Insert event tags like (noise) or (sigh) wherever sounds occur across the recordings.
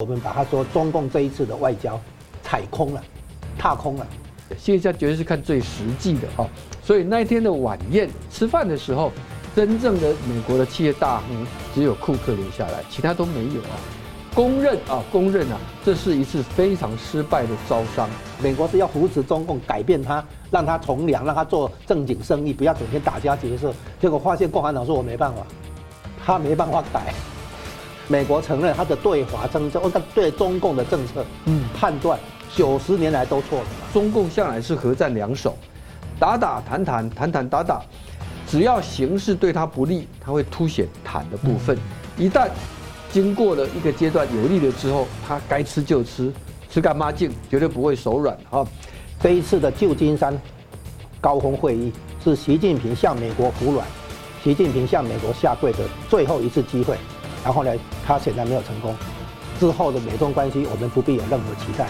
我们把它说，中共这一次的外交踩空了，踏空了。现在绝对是看最实际的哈。所以那一天的晚宴吃饭的时候，真正的美国的企业大亨只有库克留下来，其他都没有啊。公认啊，公认啊，这是一次非常失败的招商。美国是要扶持中共，改变他，让他从良，让他做正经生意，不要整天打家劫舍。结果发现共产党说我没办法，他没办法改。美国承认他的对华政策，他对中共的政策，嗯，判断九十年来都错了。中共向来是核战两手，打打谈谈，谈谈打打，只要形势对他不利，他会凸显谈的部分。一旦经过了一个阶段有利了之后，他该吃就吃，吃干抹净，绝对不会手软啊！这一次的旧金山高峰会议是习近平向美国服软，习近平向美国下跪的最后一次机会。然后呢，他显然没有成功。之后的美中关系，我们不必有任何期待。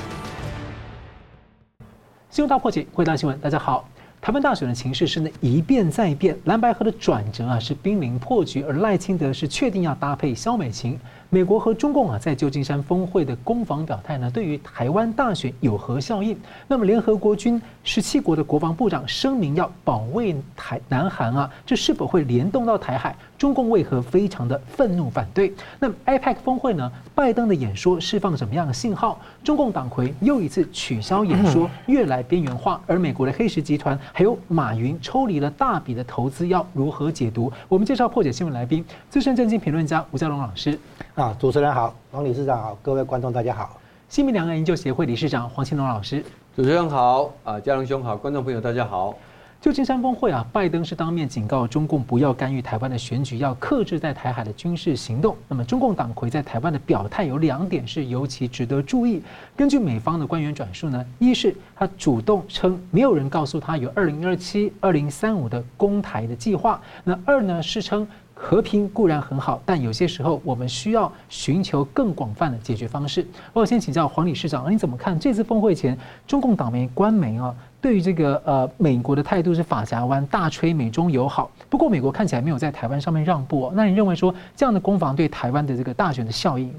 新闻大破解，回答新闻，大家好。台湾大选的情势是呢一变再变，蓝白河的转折啊是濒临破局，而赖清德是确定要搭配萧美琴。美国和中共啊在旧金山峰会的攻防表态呢，对于台湾大选有何效应？那么联合国军十七国的国防部长声明要保卫台南韩啊，这是否会联动到台海？中共为何非常的愤怒反对？那么 APEC 峰会呢？拜登的演说释放什么样的信号？中共党魁又一次取消演说，(laughs) 越来边缘化。而美国的黑石集团还有马云抽离了大笔的投资，要如何解读？我们介绍破解新闻来宾，资深政经评论家吴佳龙老师。啊，主持人好，王理事长好，各位观众大家好。新民两岸研究协会理事长黄庆龙老师。主持人好，啊，嘉龙兄好，观众朋友大家好。旧金山峰会啊，拜登是当面警告中共不要干预台湾的选举，要克制在台海的军事行动。那么，中共党魁在台湾的表态有两点是尤其值得注意。根据美方的官员转述呢，一是他主动称没有人告诉他有二零二七、二零三五的攻台的计划。那二呢是称和平固然很好，但有些时候我们需要寻求更广泛的解决方式。我先请教黄理事长，你怎么看这次峰会前中共党媒官媒啊？对于这个呃，美国的态度是发夹弯，大吹美中友好。不过美国看起来没有在台湾上面让步哦。那你认为说这样的攻防对台湾的这个大选的效应？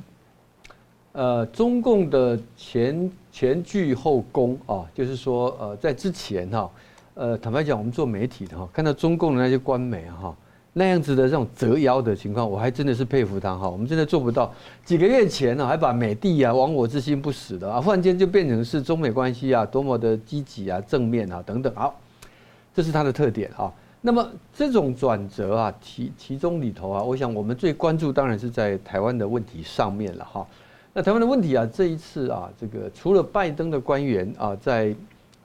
呃，中共的前前拒后攻啊，就是说呃，在之前哈，呃，坦白讲，我们做媒体的哈，看到中共的那些官媒哈。那样子的这种折腰的情况，我还真的是佩服他哈。我们真的做不到。几个月前呢，还把美帝啊、亡我之心不死的啊，忽然间就变成是中美关系啊多么的积极啊、正面啊等等。好，这是他的特点啊。那么这种转折啊，其其中里头啊，我想我们最关注当然是在台湾的问题上面了哈。那台湾的问题啊，这一次啊，这个除了拜登的官员啊在。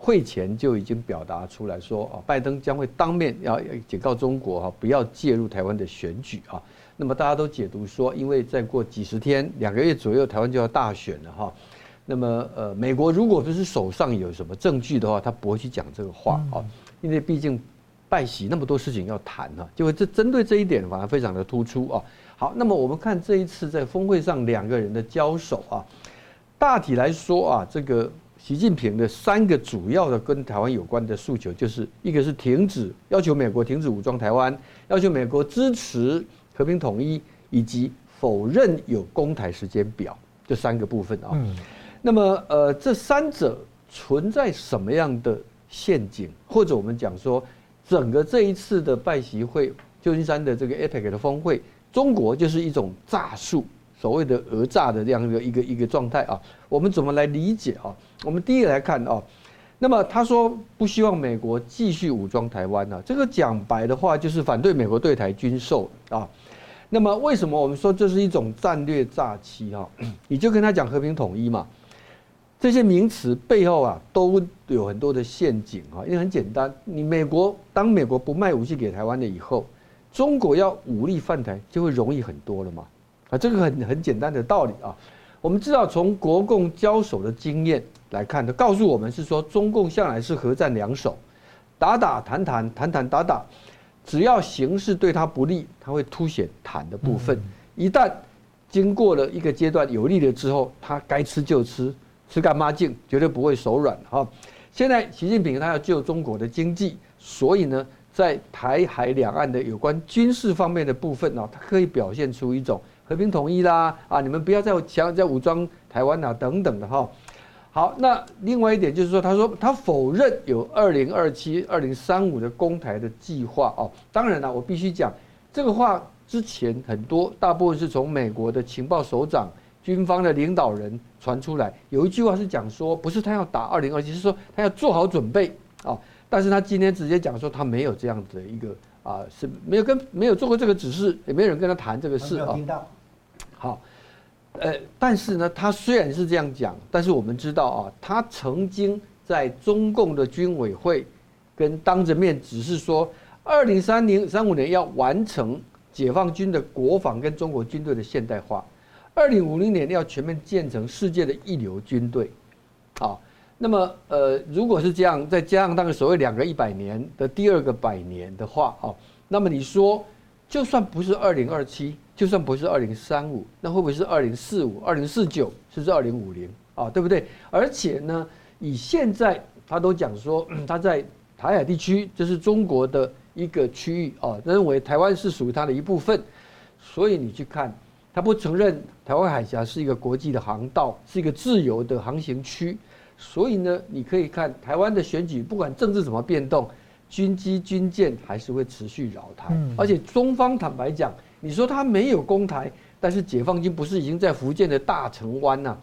会前就已经表达出来说啊，拜登将会当面要警告中国哈，不要介入台湾的选举啊。那么大家都解读说，因为再过几十天、两个月左右，台湾就要大选了哈。那么呃，美国如果不是手上有什么证据的话，他不会去讲这个话啊，因为毕竟拜习那么多事情要谈啊，就会这针对这一点反而非常的突出啊。好，那么我们看这一次在峰会上两个人的交手啊，大体来说啊，这个。习近平的三个主要的跟台湾有关的诉求，就是一个是停止，要求美国停止武装台湾，要求美国支持和平统一，以及否认有攻台时间表，这三个部分啊。那么呃，这三者存在什么样的陷阱？或者我们讲说，整个这一次的拜习会，旧金山的这个 APEC 的峰会，中国就是一种诈术。所谓的讹诈的这样一个一个一个状态啊，我们怎么来理解啊？我们第一个来看啊，那么他说不希望美国继续武装台湾啊，这个讲白的话就是反对美国对台军售啊。那么为什么我们说这是一种战略诈欺啊？(clears throat) 你就跟他讲和平统一嘛，这些名词背后啊都有很多的陷阱啊。因为很简单，你美国当美国不卖武器给台湾了以后，中国要武力犯台就会容易很多了嘛。啊，这个很很简单的道理啊，我们知道从国共交手的经验来看，它告诉我们是说，中共向来是合战两手，打打谈谈，谈谈打打，只要形势对他不利，他会凸显谈的部分。一旦经过了一个阶段有利了之后，他该吃就吃，吃干抹净，绝对不会手软哈。现在习近平他要救中国的经济，所以呢，在台海两岸的有关军事方面的部分呢，他可以表现出一种。和平统一啦，啊，你们不要再强再武装台湾啦，等等的哈。好，那另外一点就是说，他说他否认有二零二七、二零三五的攻台的计划哦。当然了，我必须讲这个话之前很多大部分是从美国的情报首长、军方的领导人传出来，有一句话是讲说，不是他要打二零二七，是说他要做好准备啊。但是他今天直接讲说他没有这样子的一个。啊，是没有跟没有做过这个指示，也没有人跟他谈这个事啊。好，呃，但是呢，他虽然是这样讲，但是我们知道啊，他曾经在中共的军委会跟当着面指示说，二零三零三五年要完成解放军的国防跟中国军队的现代化，二零五零年要全面建成世界的一流军队，啊。那么，呃，如果是这样，再加上那个所谓两个一百年的第二个百年的话，哦，那么你说，就算不是二零二七，就算不是二零三五，那会不会是二零四五、二零四九，甚至二零五零啊？对不对？而且呢，以现在他都讲说，(clears throat) 他在台海地区就是中国的一个区域啊，认为台湾是属于他的一部分，所以你去看，他不承认台湾海峡是一个国际的航道，是一个自由的航行区。所以呢，你可以看台湾的选举，不管政治怎么变动，军机军舰还是会持续扰台。而且中方坦白讲，你说他没有攻台，但是解放军不是已经在福建的大城湾呐？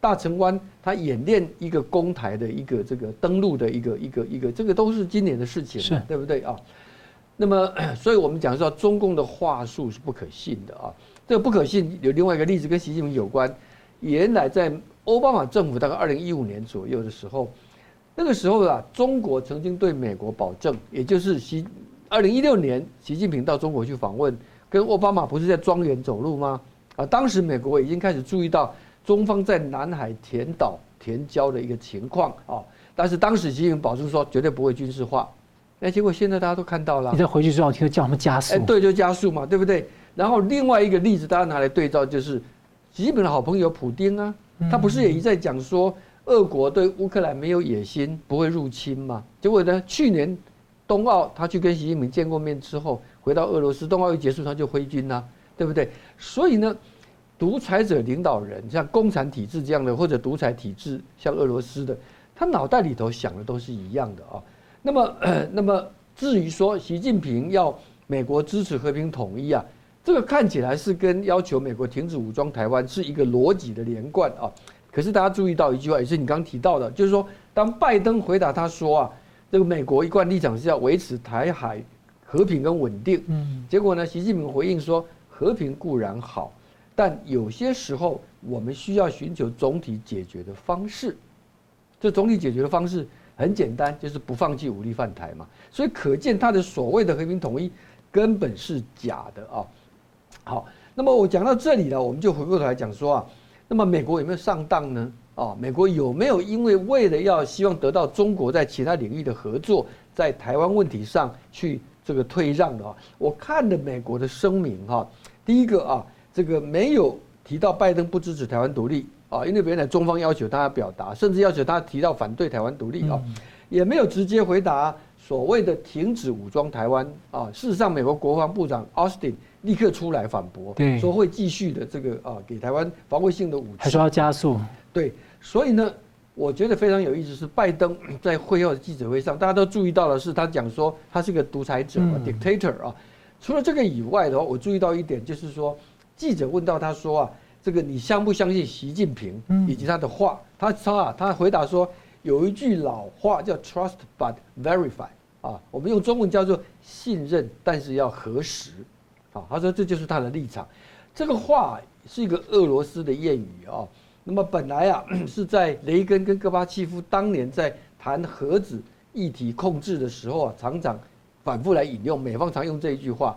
大城湾他演练一个攻台的一个这个登陆的一个一个一个，这个都是今年的事情，了对不对啊？那么，(clears throat) 所以我们讲说中共的话术是不可信的啊。这个不可信有另外一个例子跟习近平有关，原来在。奥巴马政府大概二零一五年左右的时候，那个时候啊，中国曾经对美国保证，也就是习二零一六年，习近平到中国去访问，跟奥巴马不是在庄园走路吗？啊，当时美国已经开始注意到中方在南海填岛填礁的一个情况啊，但是当时习近平保证说绝对不会军事化，那结果现在大家都看到了，你再回去之后听叫他们加速，哎，对，就加速嘛，对不对？然后另外一个例子，大家拿来对照，就是习近平的好朋友普丁啊。他不是也一再讲说，俄国对乌克兰没有野心，不会入侵吗？结果呢，去年冬奥他去跟习近平见过面之后，回到俄罗斯，冬奥一结束他就挥军呐，对不对？所以呢，独裁者领导人像共产体制这样的，或者独裁体制像俄罗斯的，他脑袋里头想的都是一样的啊。那么，那么至于说习近平要美国支持和平统一啊。这个看起来是跟要求美国停止武装台湾是一个逻辑的连贯啊，可是大家注意到一句话，也是你刚刚提到的，就是说，当拜登回答他说啊，这个美国一贯立场是要维持台海和平跟稳定，嗯，结果呢，习近平回应说，和平固然好，但有些时候我们需要寻求总体解决的方式，这总体解决的方式很简单，就是不放弃武力犯台嘛，所以可见他的所谓的和平统一根本是假的啊。好，那么我讲到这里了，我们就回过头来讲说啊，那么美国有没有上当呢？啊，美国有没有因为为了要希望得到中国在其他领域的合作，在台湾问题上去这个退让的啊？我看了美国的声明哈，第一个啊，这个没有提到拜登不支持台湾独立啊，因为原来中方要求他表达，甚至要求他提到反对台湾独立啊，也没有直接回答所谓的停止武装台湾啊。事实上，美国国防部长奥斯汀。立刻出来反驳，对，说会继续的这个啊，给台湾防卫性的武器，还说要加速。对，所以呢，我觉得非常有意思是拜登在会后的记者会上，大家都注意到的是他讲说他是个独裁者嘛，dictator 啊。除了这个以外的话，我注意到一点就是说，记者问到他说啊，这个你相不相信习近平以及他的话？他说啊，他回答说有一句老话叫 trust but verify 啊，我们用中文叫做信任，但是要核实。他说这就是他的立场。这个话是一个俄罗斯的谚语啊。那么本来啊是在雷根跟戈巴契夫当年在谈核子议题控制的时候啊，常常反复来引用，美方常用这一句话。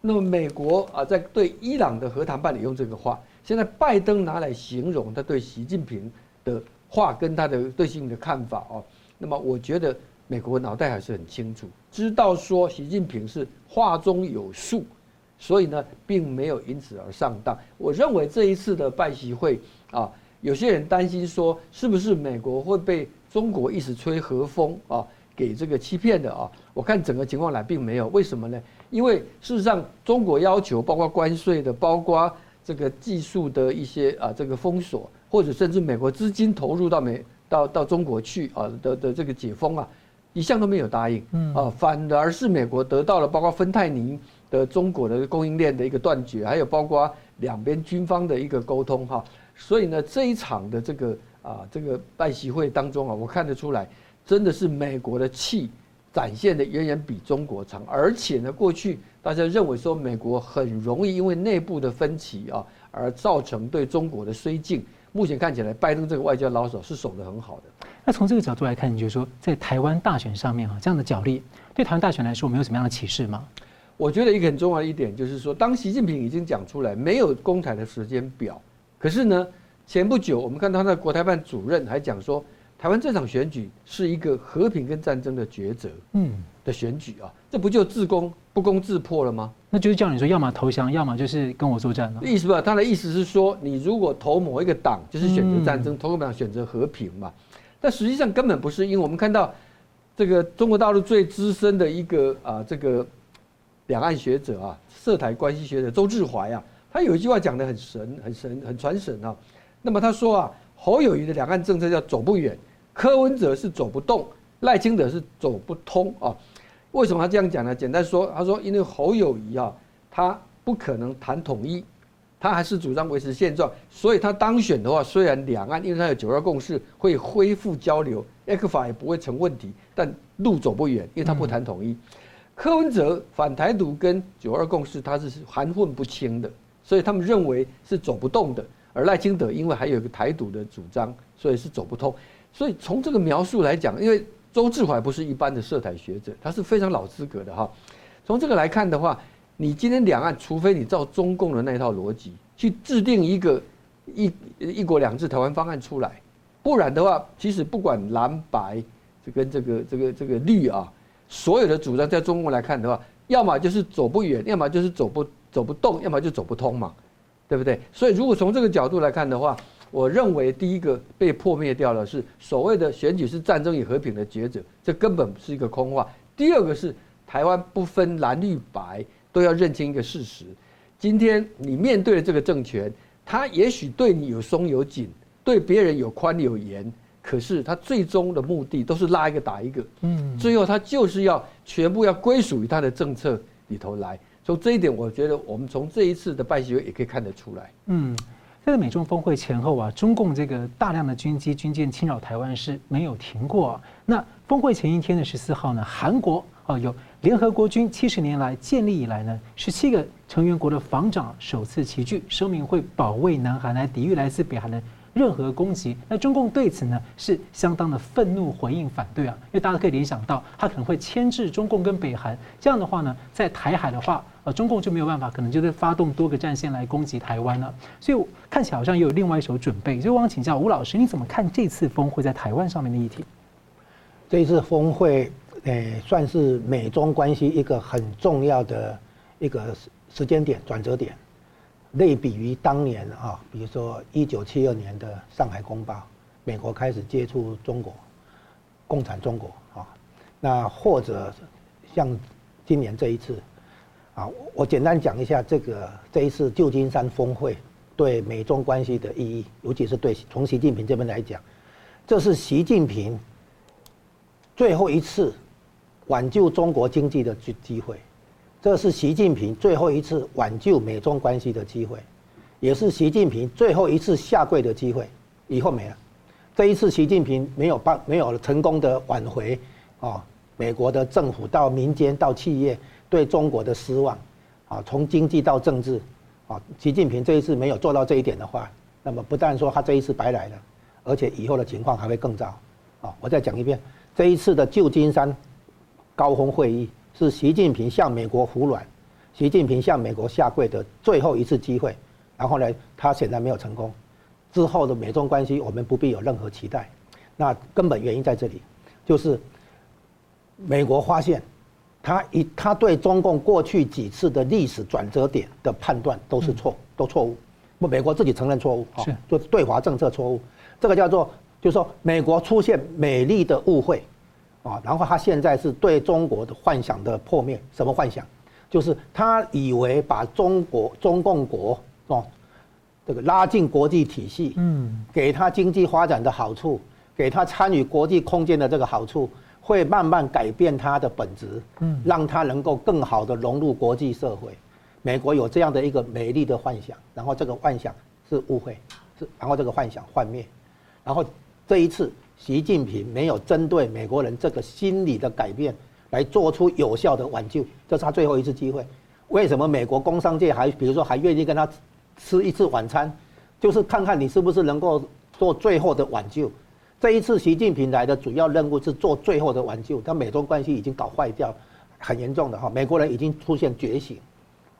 那么美国啊在对伊朗的核谈判里用这个话，现在拜登拿来形容他对习近平的话跟他的对习近平的看法哦。那么我觉得美国脑袋还是很清楚，知道说习近平是话中有数。所以呢，并没有因此而上当。我认为这一次的拜习会啊，有些人担心说，是不是美国会被中国一直吹和风啊，给这个欺骗的啊？我看整个情况来并没有。为什么呢？因为事实上，中国要求包括关税的，包括这个技术的一些啊这个封锁，或者甚至美国资金投入到美到到中国去啊的的这个解封啊，一向都没有答应，嗯啊，反而是美国得到了包括芬太尼的中国的供应链的一个断绝，还有包括两边军方的一个沟通哈，所以呢这一场的这个啊这个拜习会当中啊，我看得出来，真的是美国的气展现的远远比中国长，而且呢过去大家认为说美国很容易因为内部的分歧啊而造成对中国的绥靖，目前看起来拜登这个外交老手是守得很好的。那从这个角度来看，你觉得说在台湾大选上面啊，这样的角力对台湾大选来说，我们有什么样的启示吗？我觉得一个很重要的一点就是说，当习近平已经讲出来没有公台的时间表，可是呢，前不久我们看到他的国台办主任还讲说，台湾这场选举是一个和平跟战争的抉择，嗯，的选举啊，这不就自攻不攻自破了吗？那就是叫你说，要么投降，要么就是跟我作战了。意思吧？他的意思是说，你如果投某一个党，就是选择战争；投个党选择和平嘛。但实际上根本不是，因为我们看到这个中国大陆最资深的一个啊，这个两岸学者啊，涉台关系学者周志怀啊，他有一句话讲得很神、很神、很传神啊。那么他说啊，侯友谊的两岸政策叫走不远，柯文哲是走不动，赖清德是走不通啊。为什么他这样讲呢？简单说，他说因为侯友谊啊，他不可能谈统一。他还是主张维持现状，所以他当选的话，虽然两岸因为他有九二共识会恢复交流，ECFA 也不会成问题，但路走不远，因为他不谈统一。柯文哲反台独跟九二共识他是含混不清的，所以他们认为是走不动的。而赖清德因为还有一个台独的主张，所以是走不通。所以从这个描述来讲，因为周志怀不是一般的涉台学者，他是非常老资格的哈。从这个来看的话。你今天两岸，除非你照中共的那套逻辑去制定一个一一国两制台湾方案出来，不然的话，其实不管蓝白这跟这个这个这个绿啊，所有的主张在中共来看的话，要么就是走不远，要么就是走不走不动，要么就走不通嘛，对不对？所以如果从这个角度来看的话，我认为第一个被破灭掉了是所谓的选举是战争与和平的抉择，这根本是一个空话。第二个是台湾不分蓝绿白。都要认清一个事实，今天你面对的这个政权，他也许对你有松有紧，对别人有宽有严，可是他最终的目的都是拉一个打一个，嗯，最后他就是要全部要归属于他的政策里头来。从这一点，我觉得我们从这一次的拜习会也可以看得出来。嗯，在美中峰会前后啊，中共这个大量的军机军舰侵扰台湾是没有停过。那峰会前一天的十四号呢，韩国啊有。联合国军七十年来建立以来呢，十七个成员国的防长首次齐聚，声明会保卫南韩，来抵御来自北韩的任何攻击。那中共对此呢是相当的愤怒回应反对啊，因为大家可以联想到，他可能会牵制中共跟北韩。这样的话呢，在台海的话，呃，中共就没有办法，可能就是发动多个战线来攻击台湾了。所以看起来好像也有另外一手准备。所以我想请教吴老师，你怎么看这次峰会在台湾上面的议题？这一次峰会。诶，算是美中关系一个很重要的一个时间点转折点，类比于当年啊，比如说一九七二年的上海公报，美国开始接触中国，共产中国啊，那或者像今年这一次，啊，我简单讲一下这个这一次旧金山峰会对美中关系的意义，尤其是对从习近平这边来讲，这是习近平最后一次。挽救中国经济的机机会，这是习近平最后一次挽救美中关系的机会，也是习近平最后一次下跪的机会，以后没了。这一次习近平没有办没有成功的挽回，啊，美国的政府到民间到企业对中国的失望，啊，从经济到政治，啊，习近平这一次没有做到这一点的话，那么不但说他这一次白来了，而且以后的情况还会更糟。啊，我再讲一遍，这一次的旧金山。高峰会议是习近平向美国服软，习近平向美国下跪的最后一次机会，然后呢，他显然没有成功。之后的美中关系，我们不必有任何期待。那根本原因在这里，就是美国发现，他一他对中共过去几次的历史转折点的判断都是错，都错误。不，美国自己承认错误，是就对华政策错误。这个叫做，就是说美国出现美丽的误会。啊，然后他现在是对中国的幻想的破灭，什么幻想？就是他以为把中国中共国哦这个拉进国际体系，嗯，给他经济发展的好处，给他参与国际空间的这个好处，会慢慢改变他的本质，嗯，让他能够更好的融入国际社会。美国有这样的一个美丽的幻想，然后这个幻想是误会，是然后这个幻想幻灭，然后这一次习近平没有针对美国人这个心理的改变来做出有效的挽救，这是他最后一次机会。为什么美国工商界还比如说还愿意跟他吃一次晚餐，就是看看你是不是能够做最后的挽救。这一次习近平来的主要任务是做最后的挽救，但美中关系已经搞坏掉，很严重的哈，美国人已经出现觉醒。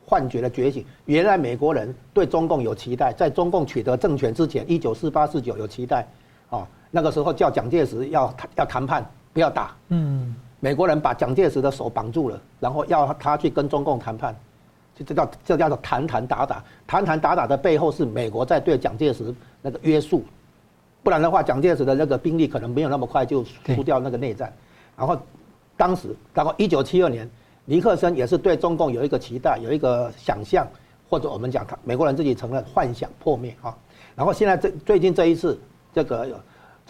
幻觉的觉醒，原来美国人对中共有期待，在中共取得政权之前，一九四八四九有期待，啊，那个时候叫蒋介石要要谈判，不要打，嗯，美国人把蒋介石的手绑住了，然后要他去跟中共谈判，就这叫这叫做谈谈打打，谈谈打打的背后是美国在对蒋介石那个约束，不然的话，蒋介石的那个兵力可能没有那么快就输掉那个内战，然后当时，然后一九七二年。尼克森也是对中共有一个期待，有一个想象，或者我们讲他美国人自己承认幻想破灭啊。然后现在这最近这一次，这个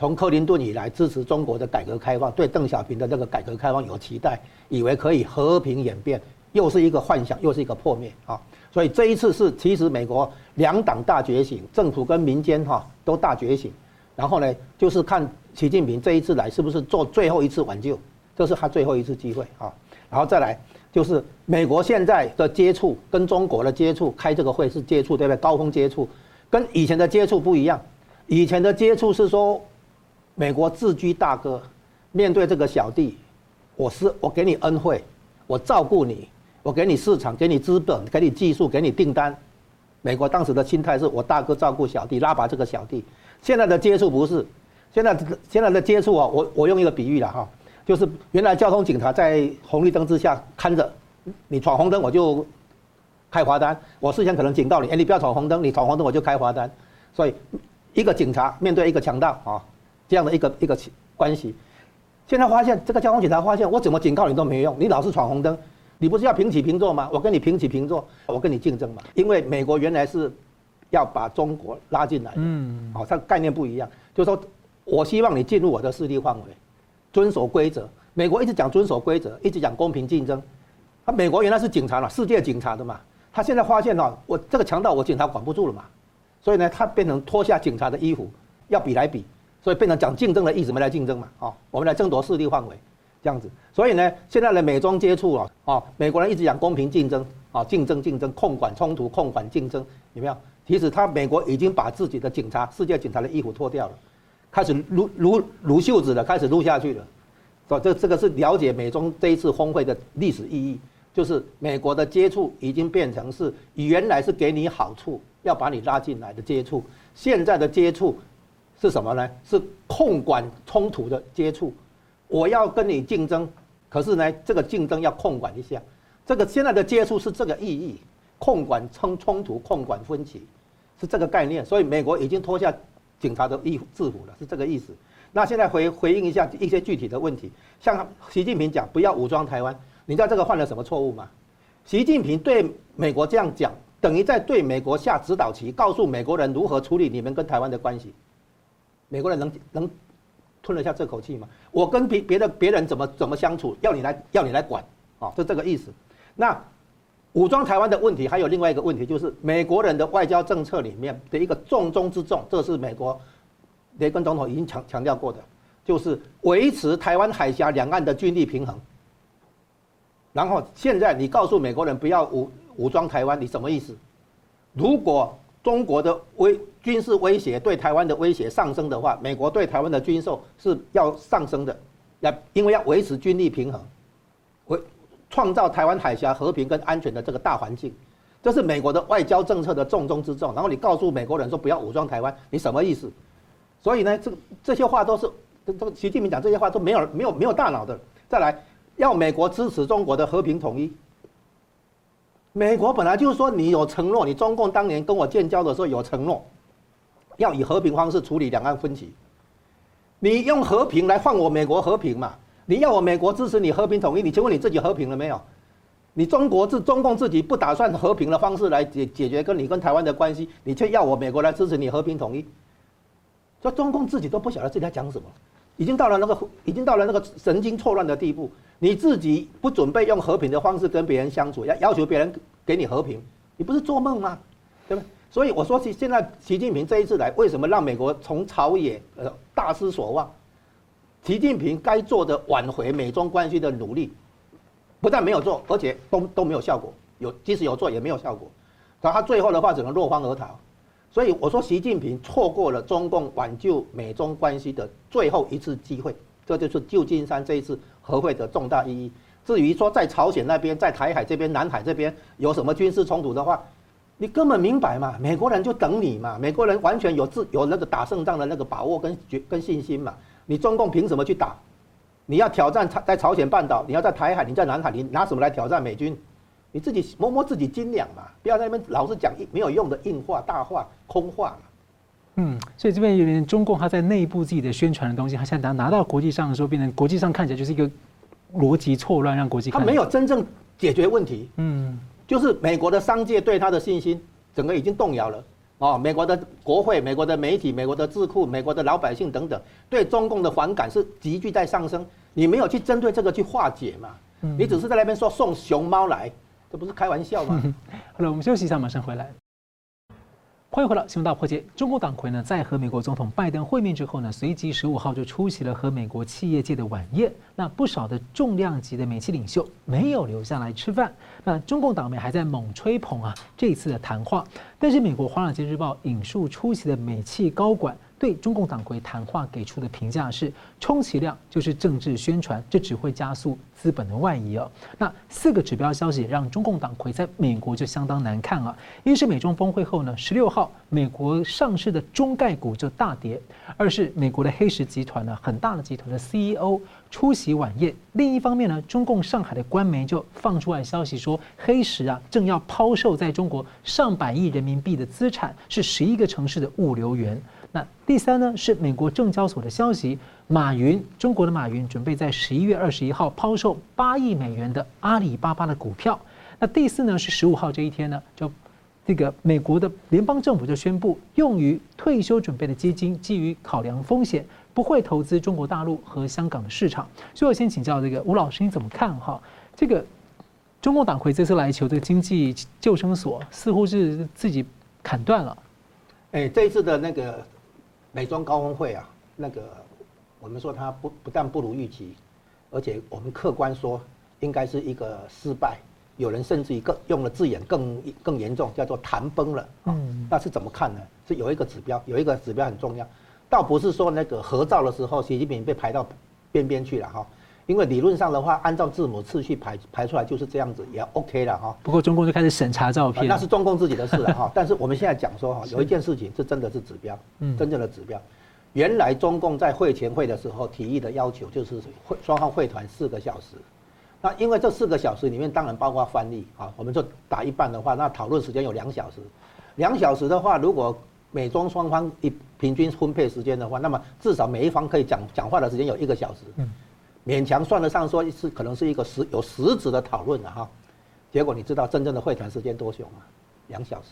从克林顿以来支持中国的改革开放，对邓小平的这个改革开放有期待，以为可以和平演变，又是一个幻想，又是一个破灭啊。所以这一次是其实美国两党大觉醒，政府跟民间哈都大觉醒。然后呢，就是看习近平这一次来是不是做最后一次挽救，这是他最后一次机会啊。然后再来就是美国现在的接触跟中国的接触，开这个会是接触对不对？高峰接触，跟以前的接触不一样。以前的接触是说，美国自居大哥，面对这个小弟，我是我给你恩惠，我照顾你，我给你市场，给你资本，给你技术，给你订单。美国当时的心态是我大哥照顾小弟，拉拔这个小弟。现在的接触不是，现在现在的接触啊，我我用一个比喻了哈。就是原来交通警察在红绿灯之下看着，你闯红灯我就开罚单，我事先可能警告你，哎，你不要闯红灯，你闯红灯我就开罚单。所以一个警察面对一个强盗啊，这样的一个一个关系。现在发现这个交通警察发现，我怎么警告你都没用，你老是闯红灯，你不是要平起平坐吗？我跟你平起平坐，我跟你竞争嘛。因为美国原来是要把中国拉进来，嗯，好，它概念不一样，就是说我希望你进入我的势力范围。遵守规则，美国一直讲遵守规则，一直讲公平竞争。他美国原来是警察嘛，世界警察的嘛。他现在发现哦，我这个强盗我警察管不住了嘛，所以呢，他变成脱下警察的衣服，要比来比，所以变成讲竞争的意思，没来竞争嘛，哦，我们来争夺势力范围，这样子。所以呢，现在的美中接触啊，哦，美国人一直讲公平竞争，啊，竞争竞争，控管冲突，控管竞争，有没有？其实他美国已经把自己的警察，世界警察的衣服脱掉了。开始撸撸撸袖子了，开始撸下去了，所以这这个是了解美中这一次峰会的历史意义，就是美国的接触已经变成是原来是给你好处，要把你拉进来的接触，现在的接触是什么呢？是控管冲突的接触，我要跟你竞争，可是呢，这个竞争要控管一下，这个现在的接触是这个意义，控管冲冲突，控管分歧，是这个概念，所以美国已经脱下。警察的衣制服了，是这个意思。那现在回回应一下一些具体的问题，像习近平讲不要武装台湾，你知道这个犯了什么错误吗？习近平对美国这样讲，等于在对美国下指导棋，告诉美国人如何处理你们跟台湾的关系。美国人能能吞得下这口气吗？我跟别别的别人怎么怎么相处，要你来要你来管啊，就这个意思。那。武装台湾的问题还有另外一个问题，就是美国人的外交政策里面的一个重中之重，这是美国雷根总统已经强强调过的，就是维持台湾海峡两岸的军力平衡。然后现在你告诉美国人不要武武装台湾，你什么意思？如果中国的威军事威胁对台湾的威胁上升的话，美国对台湾的军售是要上升的，要因为要维持军力平衡，维。创造台湾海峡和平跟安全的这个大环境，这是美国的外交政策的重中之重。然后你告诉美国人说不要武装台湾，你什么意思？所以呢，这这些话都是这这个习近平讲这些话都没有没有没有大脑的。再来，要美国支持中国的和平统一。美国本来就是说你有承诺，你中共当年跟我建交的时候有承诺，要以和平方式处理两岸分歧。你用和平来换我美国和平嘛？你要我美国支持你和平统一，你请问你自己和平了没有？你中国自中共自己不打算和平的方式来解解决跟你跟台湾的关系，你却要我美国来支持你和平统一，说中共自己都不晓得自己在讲什么，已经到了那个已经到了那个神经错乱的地步。你自己不准备用和平的方式跟别人相处，要要求别人给你和平，你不是做梦吗？对不对？所以我说，现在习近平这一次来，为什么让美国从朝野呃大失所望？习近平该做的挽回美中关系的努力。不但没有做，而且都都没有效果。有即使有做，也没有效果。然后他最后的话只能落荒而逃。所以我说，习近平错过了中共挽救美中关系的最后一次机会。这就是旧金山这一次和会的重大意义。至于说在朝鲜那边、在台海这边、南海这边有什么军事冲突的话，你根本明白嘛？美国人就等你嘛。美国人完全有自有那个打胜仗的那个把握跟决跟信心嘛。你中共凭什么去打？你要挑战在朝鲜半岛，你要在台海，你在南海，你拿什么来挑战美军？你自己摸摸自己斤两嘛，不要在那边老是讲没有用的硬话、大话、空话。嗯，所以这边有点中共他在内部自己的宣传的东西，他现在拿拿到国际上的时候，变成国际上看起来就是一个逻辑错乱，让国际。他没有真正解决问题。嗯，就是美国的商界对他的信心，整个已经动摇了。哦，美国的国会、美国的媒体、美国的智库、美国的老百姓等等，对中共的反感是急剧在上升。你没有去针对这个去化解嘛？你只是在那边说送熊猫来，这不是开玩笑吗？(laughs) 好了，我们休息一下，马上回来。欢迎回到《新闻大破解》。中共党魁呢，在和美国总统拜登会面之后呢，随即十五号就出席了和美国企业界的晚宴。那不少的重量级的美企领袖没有留下来吃饭。那中共党媒还在猛吹捧啊这次的谈话。但是美国《华尔街日报》引述出席的美企高管。对中共党魁谈话给出的评价是，充其量就是政治宣传，这只会加速资本的外移哦。那四个指标消息让中共党魁在美国就相当难看了。一是美中峰会后呢，十六号美国上市的中概股就大跌；二是美国的黑石集团呢，很大的集团的 CEO 出席晚宴。另一方面呢，中共上海的官媒就放出来消息说，黑石啊正要抛售在中国上百亿人民币的资产，是十一个城市的物流园。那第三呢，是美国证交所的消息，马云，中国的马云准备在十一月二十一号抛售八亿美元的阿里巴巴的股票。那第四呢，是十五号这一天呢，就这个美国的联邦政府就宣布，用于退休准备的基金基于考量风险，不会投资中国大陆和香港的市场。所以我先请教这个吴老师，你怎么看哈？这个中共党魁这次来求这个经济救生索，似乎是自己砍断了。哎，这一次的那个。美中高峰会啊，那个我们说它不不但不如预期，而且我们客观说应该是一个失败。有人甚至于更用了字眼更更严重，叫做谈崩了。嗯，那是怎么看呢？是有一个指标，有一个指标很重要，倒不是说那个合照的时候习近平被排到边边去了哈。因为理论上的话，按照字母次序排排出来就是这样子，也 OK 了哈。不过中共就开始审查照片，那是中共自己的事了哈。(laughs) 但是我们现在讲说哈，有一件事情是真的是指标，真正的指标。原来中共在会前会的时候提议的要求就是会双方会谈四个小时。那因为这四个小时里面当然包括翻译啊，我们就打一半的话，那讨论时间有两小时。两小时的话，如果美中双方一平均分配时间的话，那么至少每一方可以讲讲话的时间有一个小时。嗯。勉强算得上说是可能是一个实有实质的讨论了哈，结果你知道真正的会谈时间多久吗？两小时，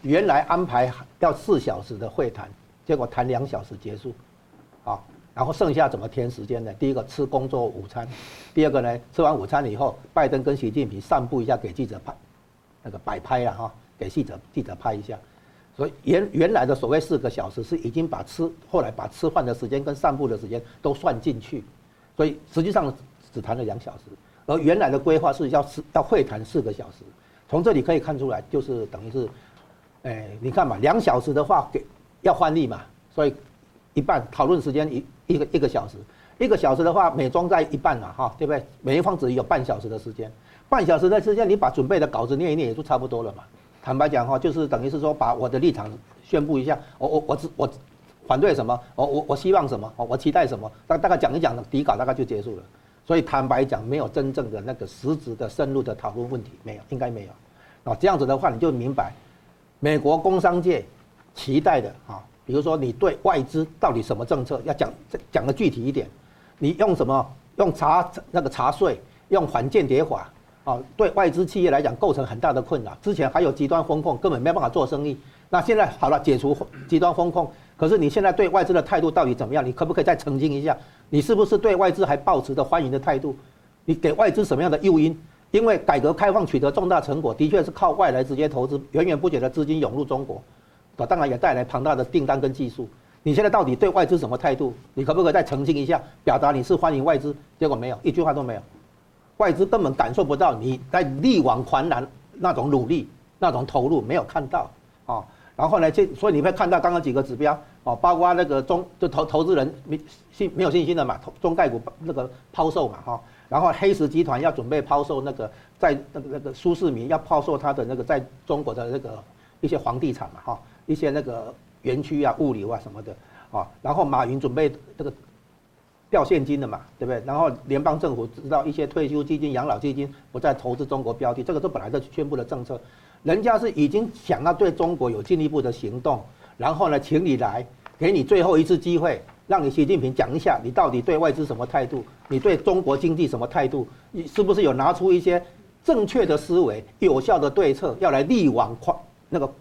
原来安排要四小时的会谈，结果谈两小时结束，啊，然后剩下怎么填时间呢？第一个吃工作午餐，第二个呢，吃完午餐以后，拜登跟习近平散步一下给记者拍，那个摆拍了哈，给记者记者拍一下，所以原原来的所谓四个小时是已经把吃后来把吃饭的时间跟散步的时间都算进去。所以实际上只谈了两小时，而原来的规划是要是要会谈四个小时。从这里可以看出来，就是等于是，哎，你看嘛，两小时的话给要翻译嘛，所以一半讨论时间一一个一个小时，一个小时的话美中在一半了哈，对不对？每一方只有半小时的时间，半小时的时间你把准备的稿子念一念也就差不多了嘛。坦白讲哈，就是等于是说把我的立场宣布一下，我我我只我。反对什么？我我我希望什么？我期待什么？大大概讲一讲，底稿大概就结束了。所以坦白讲，没有真正的那个实质的深入的讨论问题，没有，应该没有。啊，这样子的话，你就明白，美国工商界期待的啊，比如说你对外资到底什么政策要讲讲的具体一点，你用什么？用查那个查税，用反间谍法，啊，对外资企业来讲构成很大的困扰。之前还有极端风控，根本没办法做生意。那现在好了，解除极端风控，可是你现在对外资的态度到底怎么样？你可不可以再澄清一下？你是不是对外资还抱持着欢迎的态度？你给外资什么样的诱因？因为改革开放取得重大成果，的确是靠外来直接投资，源源不绝的资金涌入中国，啊，当然也带来庞大的订单跟技术。你现在到底对外资什么态度？你可不可以再澄清一下，表达你是欢迎外资？结果没有，一句话都没有。外资根本感受不到你在力挽狂澜那种努力、那种投入，没有看到啊。然后呢，这所以你会看到刚刚几个指标哦，包括那个中就投投资人没信没有信心的嘛，中概股那个抛售嘛哈。然后黑石集团要准备抛售那个在那个那个苏世民要抛售他的那个在中国的那个一些房地产嘛哈，一些那个园区啊、物流啊什么的啊。然后马云准备这个。掉现金的嘛，对不对？然后联邦政府知道一些退休基金、养老基金不再投资中国标的，这个都本来就宣布的政策，人家是已经想要对中国有进一步的行动，然后呢，请你来，给你最后一次机会，让你习近平讲一下，你到底对外资什么态度？你对中国经济什么态度？你是不是有拿出一些正确的思维、有效的对策，要来力挽狂那个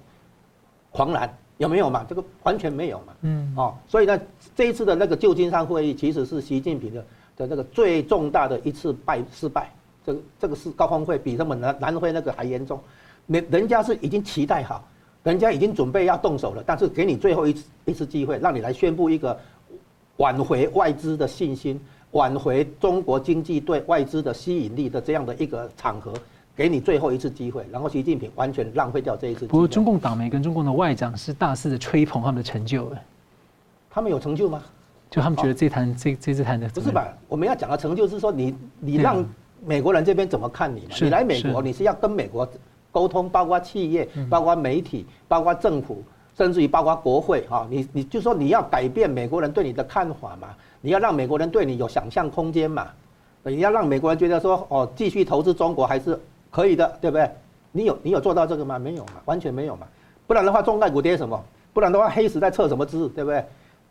狂澜？有没有嘛？这个完全没有嘛。嗯。哦，所以呢，这一次的那个旧金山会议，其实是习近平的的那个最重大的一次败失败。这个这个是高峰会比他们南南非那个还严重。人人家是已经期待好，人家已经准备要动手了，但是给你最后一次一次机会，让你来宣布一个挽回外资的信心，挽回中国经济对外资的吸引力的这样的一个场合。给你最后一次机会，然后习近平完全浪费掉这一次机会。不过，中共党媒跟中共的外长是大肆的吹捧他们的成就，他们有成就吗？就他们觉得这谈这这次谈的不是吧？我们要讲的成就是说，你你让美国人这边怎么看你嘛？你来美国，你是要跟美国沟通，包括企业、包括媒体、包括政府，甚至于包括国会哈。你你就说你要改变美国人对你的看法嘛？你要让美国人对你有想象空间嘛？你要让美国人觉得说哦，继续投资中国还是？可以的，对不对？你有你有做到这个吗？没有嘛，完全没有嘛。不然的话，中概股跌什么？不然的话，黑石在测什么资，对不对？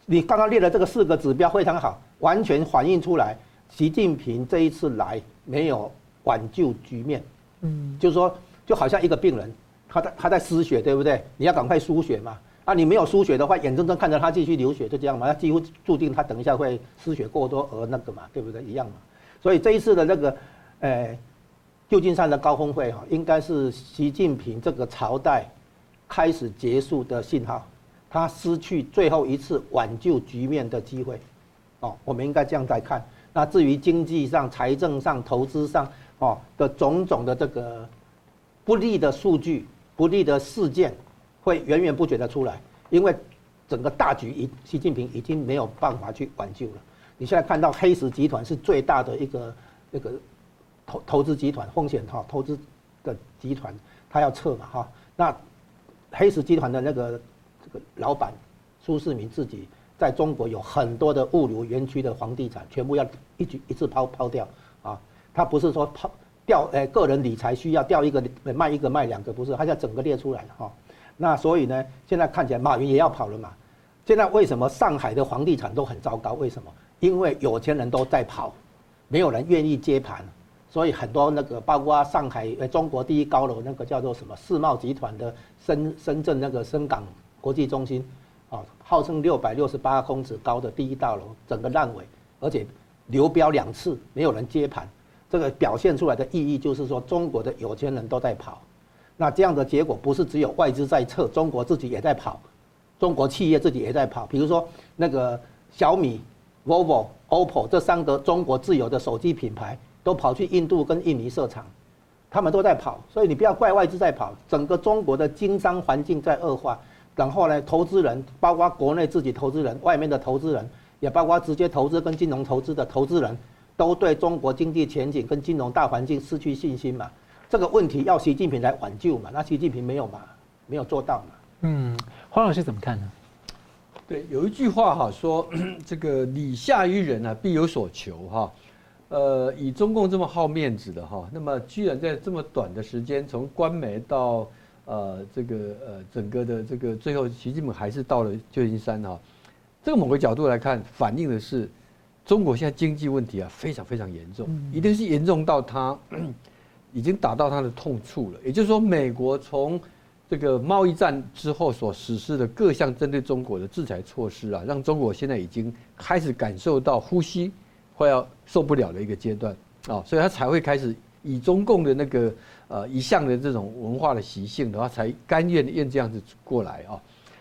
你刚刚列的这个四个指标非常好，完全反映出来，习近平这一次来没有挽救局面。嗯，就是说，就好像一个病人，他在他在失血，对不对？你要赶快输血嘛。啊，你没有输血的话，眼睁睁看着他继续流血，就这样嘛。那几乎注定他等一下会失血过多而那个嘛，对不对？一样嘛。所以这一次的那个，呃。旧金山的高峰会哈，应该是习近平这个朝代开始结束的信号，他失去最后一次挽救局面的机会，哦，我们应该这样来看。那至于经济上、财政上、投资上，哦的种种的这个不利的数据、不利的事件，会源源不绝的出来，因为整个大局已习近平已经没有办法去挽救了。你现在看到黑石集团是最大的一个 (laughs) 那个。投投资集团风险哈，投资的集团他要撤嘛哈，那黑石集团的那个这个老板苏世民自己在中国有很多的物流园区的房地产，全部要一举一次抛抛掉啊，他不是说抛掉诶个人理财需要掉一个卖一个卖两个，不是，他要整个列出来哈，那所以呢，现在看起来马云也要跑了嘛，现在为什么上海的房地产都很糟糕？为什么？因为有钱人都在跑，没有人愿意接盘。所以很多那个，包括上海呃中国第一高楼那个叫做什么世贸集团的深深圳那个深港国际中心，啊，号称六百六十八公尺高的第一大楼，整个烂尾，而且流标两次，没有人接盘。这个表现出来的意义就是说，中国的有钱人都在跑。那这样的结果不是只有外资在撤，中国自己也在跑，中国企业自己也在跑。比如说那个小米、vivo、OPPO 这三个中国自有的手机品牌。都跑去印度跟印尼设厂，他们都在跑，所以你不要怪外资在跑，整个中国的经商环境在恶化。然后呢，投资人，包括国内自己投资人，外面的投资人，也包括直接投资跟金融投资的投资人，都对中国经济前景跟金融大环境失去信心嘛。这个问题要习近平来挽救嘛？那习近平没有嘛？没有做到嘛？嗯，黄老师怎么看呢？对，有一句话哈，说 (clears throat) 这个礼下于人啊，必有所求哈。呃，以中共这么好面子的哈，那么居然在这么短的时间，从官媒到呃这个呃整个的这个最后，习近平还是到了旧金山哈。这个某个角度来看，反映的是中国现在经济问题啊非常非常严重，一定是严重到他 (clears throat) 已经打到他的痛处了。也就是说，美国从这个贸易战之后所实施的各项针对中国的制裁措施啊，让中国现在已经开始感受到呼吸快要受不了的一个阶段啊，所以他才会开始以中共的那个呃一向的这种文化的习性的话，才甘愿愿这样子过来啊，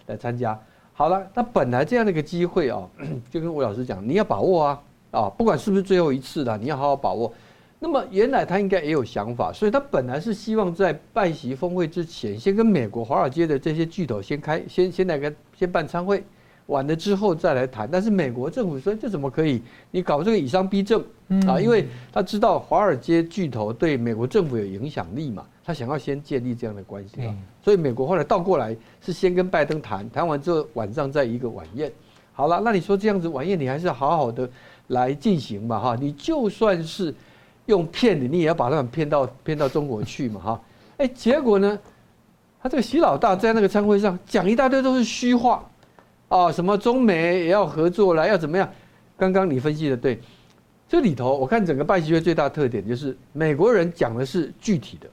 来参加。好了，那本来这样的一个机会啊，(clears throat) 就跟吴老师讲，你要把握啊啊，不管是不是最后一次了，你要好好把握。那么原来他应该也有想法，所以他本来是希望在拜席峰会之前，先跟美国华尔街的这些巨头先开，先先来个先办餐会，完了之后再来谈。但是美国政府说这怎么可以？你搞这个以商逼政啊？因为他知道华尔街巨头对美国政府有影响力嘛，他想要先建立这样的关系啊。所以美国后来倒过来是先跟拜登谈，谈完之后晚上再一个晚宴。好了，那你说这样子晚宴你还是好好的来进行嘛哈？你就算是。用骗的，你也要把他们骗到骗到中国去嘛哈？哎，结果呢，他这个习老大在那个餐会上讲一大堆都是虚话，啊，什么中美也要合作了，要怎么样？刚刚你分析的对，这里头我看整个拜习会最大特点就是美国人讲的是具体的，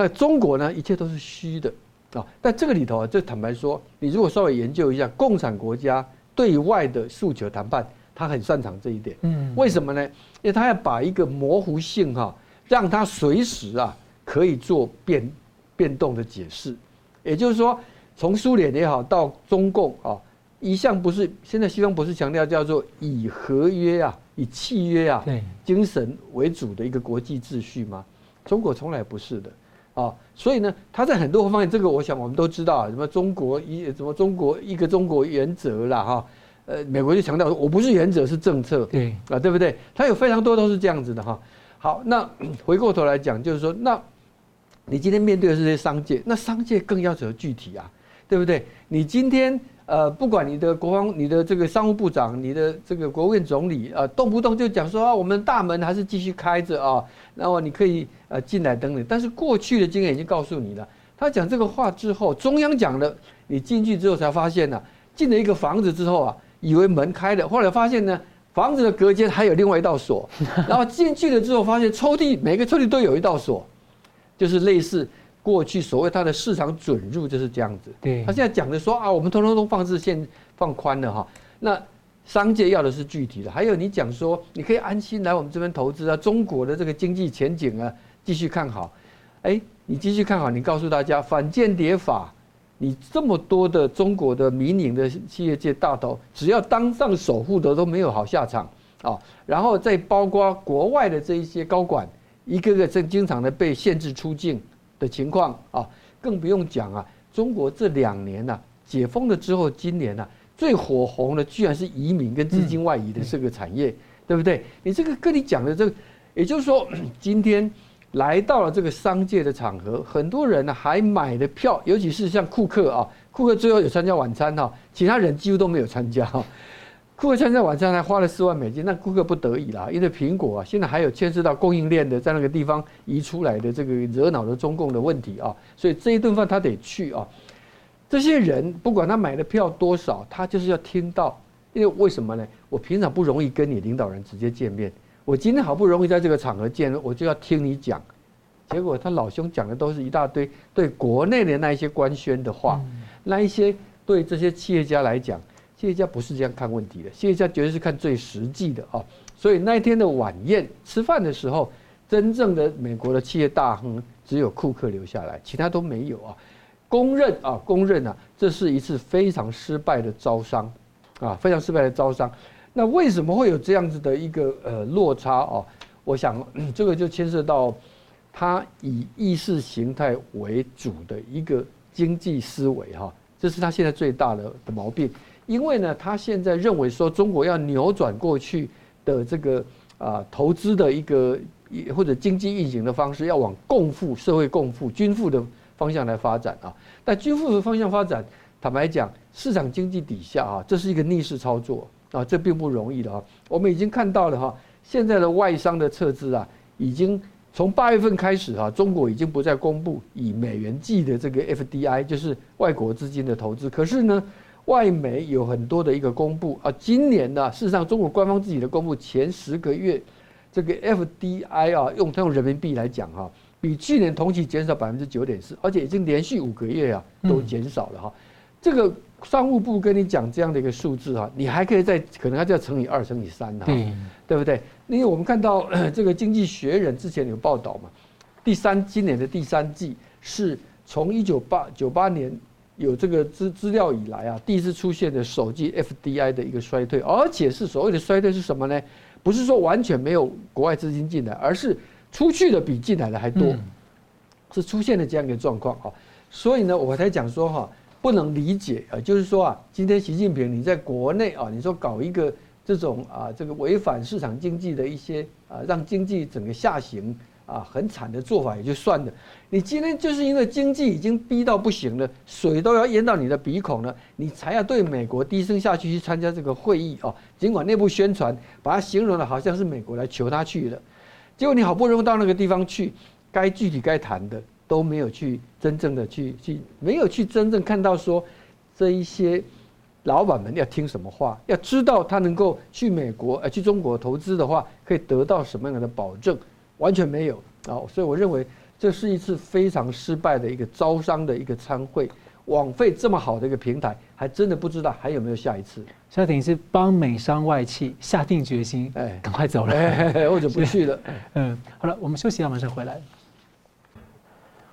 那中国呢一切都是虚的，啊，但这个里头啊，这坦白说，你如果稍微研究一下共产国家对外的诉求谈判。他很擅长这一点，嗯，为什么呢？因为他要把一个模糊性哈，让他随时啊可以做变变动的解释。也就是说，从苏联也好到中共啊，一向不是现在西方不是强调叫做以合约啊、以契约啊精神为主的一个国际秩序吗？中国从来不是的啊，所以呢，他在很多方面，这个我想我们都知道啊，什么中国一什么中国一个中国原则啦哈。呃，美国就强调说，我不是原则，是政策，对啊，对不对？他有非常多都是这样子的哈。好，那 (clears throat) 回过头来讲，就是说，那你今天面对的是这些商界，那商界更要求具体啊，对不对？你今天呃，不管你的国防、你的这个商务部长、你的这个国务院总理啊，动不动就讲说啊，我们大门还是继续开着啊，然后你可以呃进来等你。但是过去的经验已经告诉你了，他讲这个话之后，中央讲了，你进去之后才发现呢、进了一个房子之后啊。以为门开了，后来发现呢，房子的隔间还有另外一道锁，然后进去了之后发现抽屉每个抽屉都有一道锁，就是类似过去所谓它的市场准入就是这样子。对，他现在讲的说啊，我们通通都放置线放宽了哈，那商界要的是具体的，还有你讲说你可以安心来我们这边投资啊，中国的这个经济前景啊继续看好，哎，你继续看好，你告诉大家反间谍法。你这么多的中国的民营的企业界大头，只要当上首富的都没有好下场啊！然后再包括国外的这一些高管，一个个正经常的被限制出境的情况啊，更不用讲啊！中国这两年呢，解封了之后，今年呢最火红的居然是移民跟资金外移的这个产业，对不对？你这个跟你讲的这个，也就是说 (clears throat) 今天。来到了这个商界的场合，很多人呢还买了票，尤其是像库克啊，库克最后有参加晚餐哈，其他人几乎都没有参加哈。库克现在晚上还花了四万美金，那库克不得已啦，因为苹果啊现在还有牵涉到供应链的在那个地方移出来的这个惹恼了中共的问题啊，所以这一顿饭他得去啊。这些人不管他买的票多少，他就是要听到，因为为什么呢？我平常不容易跟你领导人直接见面。我今天好不容易在这个场合见，我就要听你讲，结果他老兄讲的都是一大堆对国内的那一些官宣的话，那一些对这些企业家来讲，企业家不是这样看问题的，企业家绝对是看最实际的啊。所以那一天的晚宴吃饭的时候，真正的美国的企业大亨只有库克留下来，其他都没有啊。公认啊，公认啊，这是一次非常失败的招商啊，非常失败的招商。那为什么会有这样子的一个呃落差哦？我想这个就牵涉到他以意识形态为主的一个经济思维哈，这是他现在最大的的毛病。因为呢，他现在认为说中国要扭转过去的这个啊投资的一个或者经济运行的方式，要往共富、社会共富、均富的方向来发展啊。但均富的方向发展，坦白讲，市场经济底下啊，这是一个逆势操作。啊，这并不容易的啊！我们已经看到了哈，现在的外商的撤资啊，已经从八月份开始哈，中国已经不再公布以美元计的这个 FDI，就是外国资金的投资。可是呢，外媒有很多的一个公布啊，今年呢，事实上中国官方自己的公布前十个月这个 FDI 啊，用它用人民币来讲哈，比去年同期减少百分之九点四，而且已经连续五个月啊都减少了哈。这个商务部跟你讲这样的一个数字哈，你还可以再可能还要乘以二乘以三哈，对不对？因为我们看到 (clears throat) 这个经济学人之前有报道嘛，第三今年的第三季是从一九八九八年。有这个资资料以来啊，第一次出现的首季 FDI 的一个衰退，而且是所谓的衰退是什么呢？不是说完全没有国外资金进来，而是出去的比进来的还多，是出现了这样一个状况啊。所以呢，我才讲说哈，不能理解啊，就是说啊，今天习近平你在国内啊，你说搞一个这种啊，这个违反市场经济的一些啊，让经济整个下行。啊，很惨的做法也就算了。你今天就是因为经济已经逼到不行了，水都要淹到你的鼻孔了，你才要对美国低声下气去参加这个会议哦。尽管内部宣传把它形容的好像是美国来求他去的，结果你好不容易到那个地方去，该具体该谈的都没有去真正的去去，没有去真正看到说这一些老板们要听什么话，要知道他能够去美国呃去中国投资的话，可以得到什么样的保证。完全没有啊，所以我认为这是一次非常失败的一个招商的一个参会，枉费这么好的一个平台，还真的不知道还有没有下一次。现在等于是帮美商外企下定决心，哎，赶快走了，或者不去了。(laughs) 嗯，好了，我们休息一下，马上回来。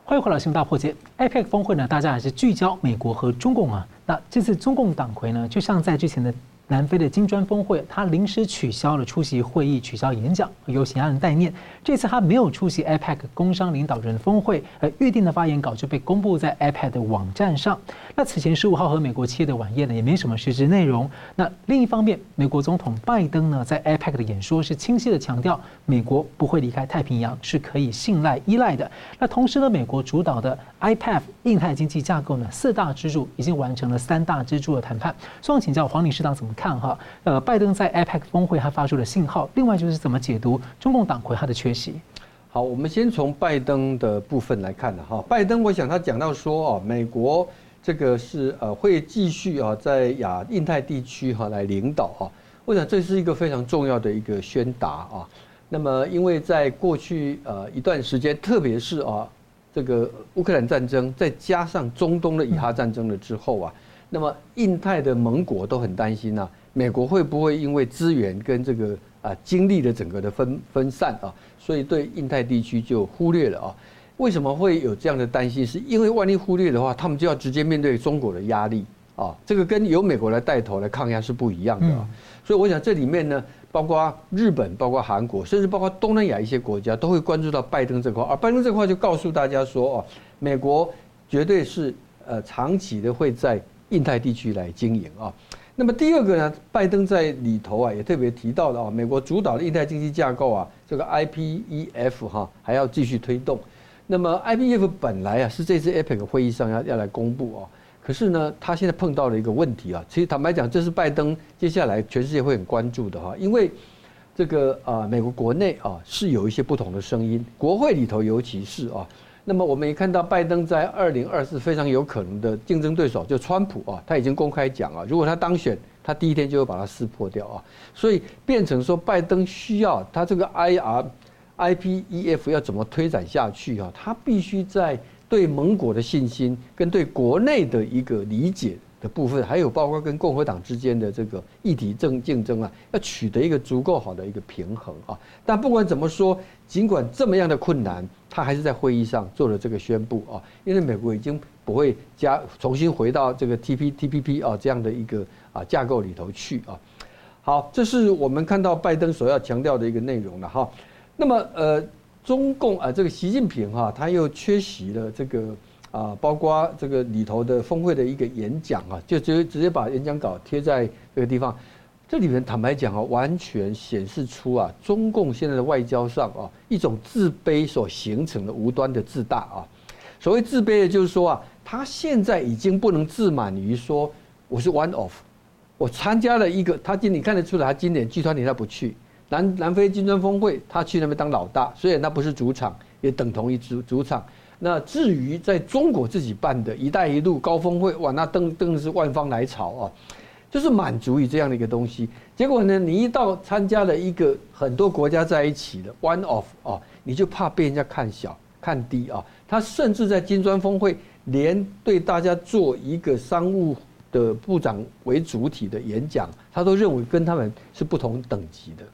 欢迎回来，新闻大破解。APEC 峰会呢，大家还是聚焦美国和中共啊。那这次中共党魁呢，就像在之前的。南非的金砖峰会，他临时取消了出席会议，取消演讲，由其他人代念。这次他没有出席 APEC 工商领导人峰会，而预定的发言稿就被公布在 APEC 的网站上。那此前十五号和美国企业的晚宴呢，也没什么实质内容。那另一方面，美国总统拜登呢，在 APEC 的演说是清晰的强调，美国不会离开太平洋，是可以信赖依赖的。那同时呢，美国主导的 IPEF 印太经济架构呢，四大支柱已经完成了三大支柱的谈判。希望请教黄理事长怎么看哈？呃，拜登在 APEC 峰会他发出的信号，另外就是怎么解读中共党魁他的缺席。好，我们先从拜登的部分来看了哈。拜登，我想他讲到说哦，美国这个是呃会继续啊在亚印太地区哈来领导啊，我想这是一个非常重要的一个宣达啊。那么因为在过去呃一段时间，特别是啊这个乌克兰战争，再加上中东的以哈战争了之后啊。那么，印太的盟国都很担心呐，美国会不会因为资源跟这个啊精力的整个的分分散啊，所以对印太地区就忽略了啊？为什么会有这样的担心？是因为万一忽略的话，他们就要直接面对中国的压力啊。这个跟由美国来带头来抗压是不一样的啊。所以我想这里面呢，包括日本、包括韩国，甚至包括东南亚一些国家，都会关注到拜登这块。而拜登这块就告诉大家说哦，美国绝对是呃长期的会在。印太地区来经营啊，那么第二个呢，拜登在里头啊也特别提到了啊，美国主导的印太经济架构啊，这个 IPEF 哈还要继续推动。那么 IBF 本来啊是这次 APEC 会议上要要来公布啊，可是呢，他现在碰到了一个问题啊，其实坦白讲，这是拜登接下来全世界会很关注的哈，因为这个啊，美国国内啊是有一些不同的声音，国会里头尤其是啊。那么我们也看到，拜登在二零二四非常有可能的竞争对手就川普啊，他已经公开讲啊，如果他当选，他第一天就会把他撕破掉啊，所以变成说拜登需要他这个 IR IPEF 要怎么推展下去啊？他必须在对盟国的信心跟对国内的一个理解。的部分，还有包括跟共和党之间的这个议题争竞争啊，要取得一个足够好的一个平衡啊。但不管怎么说，尽管这么样的困难，他还是在会议上做了这个宣布啊。因为美国已经不会加重新回到这个 TP TPP 啊这样的一个啊架构里头去啊。好，这是我们看到拜登所要强调的一个内容了哈。那么呃，中共啊这个习近平哈他又缺席了这个。啊，包括这个里头的峰会的一个演讲啊，就直接直接把演讲稿贴在这个地方。这里面坦白讲啊，完全显示出啊，中共现在的外交上啊，一种自卑所形成的无端的自大啊。所谓自卑的就是说啊，他现在已经不能自满于说我是 one of，我参加了一个，他今你看得出来，他今年集团里他不去南南非金砖峰会，他去那边当老大，虽然他不是主场，也等同于主主场。那至于在中国自己办的一带一路高峰会，哇，那登登是万方来朝啊！就是满足于这样的一个东西。结果呢，你一到参加了一个很多国家在一起的 one of 啊，你就怕被人家看小看低啊。他甚至在金砖峰会连对大家做一个商务的部长为主体的演讲，他都认为跟他们是不同等级的，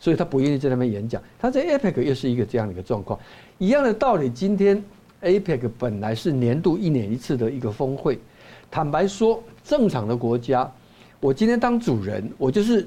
所以他不愿意在那边演讲。他在 APEC 又是一个这样的一个状况，一样的道理。今天 APEC 本来是年度一年一次的一个峰会。坦白说，正常的国家，我今天当主人，我就是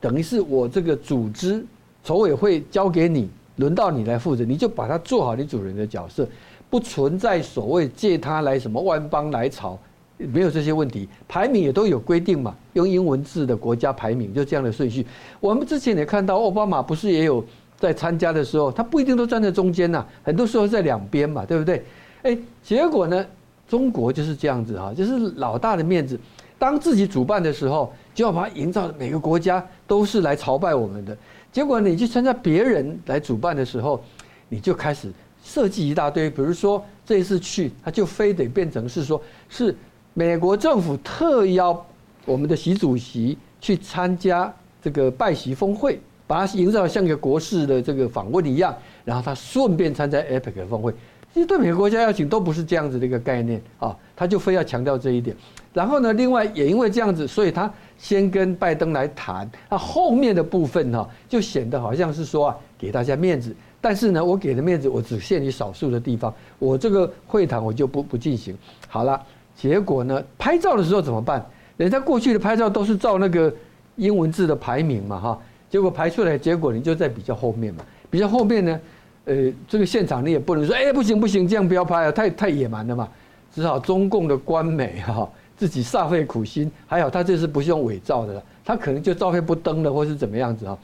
等于是我这个组织筹委会交给你，轮到你来负责，你就把它做好你主人的角色，不存在所谓借他来什么万邦来朝，没有这些问题。排名也都有规定嘛，用英文字的国家排名就这样的顺序。我们之前也看到奥巴马不是也有在参加的时候，他不一定都站在中间呐，很多时候在两边嘛，对不对？哎，结果呢？中国就是这样子哈，就是老大的面子，当自己主办的时候，就要把它营造每个国家都是来朝拜我们的。结果你去参加别人来主办的时候，你就开始设计一大堆，比如说这一次去，他就非得变成是说，是美国政府特邀我们的习主席去参加这个拜习峰会，把它营造像一个国事的这个访问一样，然后他顺便参加 APEC 峰会。其实对每个国家邀请都不是这样子的一个概念啊，他就非要强调这一点。然后呢，另外也因为这样子，所以他先跟拜登来谈，那后面的部分哈，就显得好像是说啊，给大家面子。但是呢，我给的面子我只限于少数的地方，我这个会谈我就不不进行。好了，结果呢，拍照的时候怎么办？人家过去的拍照都是照那个英文字的排名嘛哈，结果排出来结果你就在比较后面嘛，比较后面呢。呃，这个现场你也不能说，哎，不行不行，这样不要拍啊，太太野蛮了嘛。只好中共的官媒哈，自己煞费苦心，还好他这次不是用伪造的了，他可能就照片不登了，或是怎么样子啊。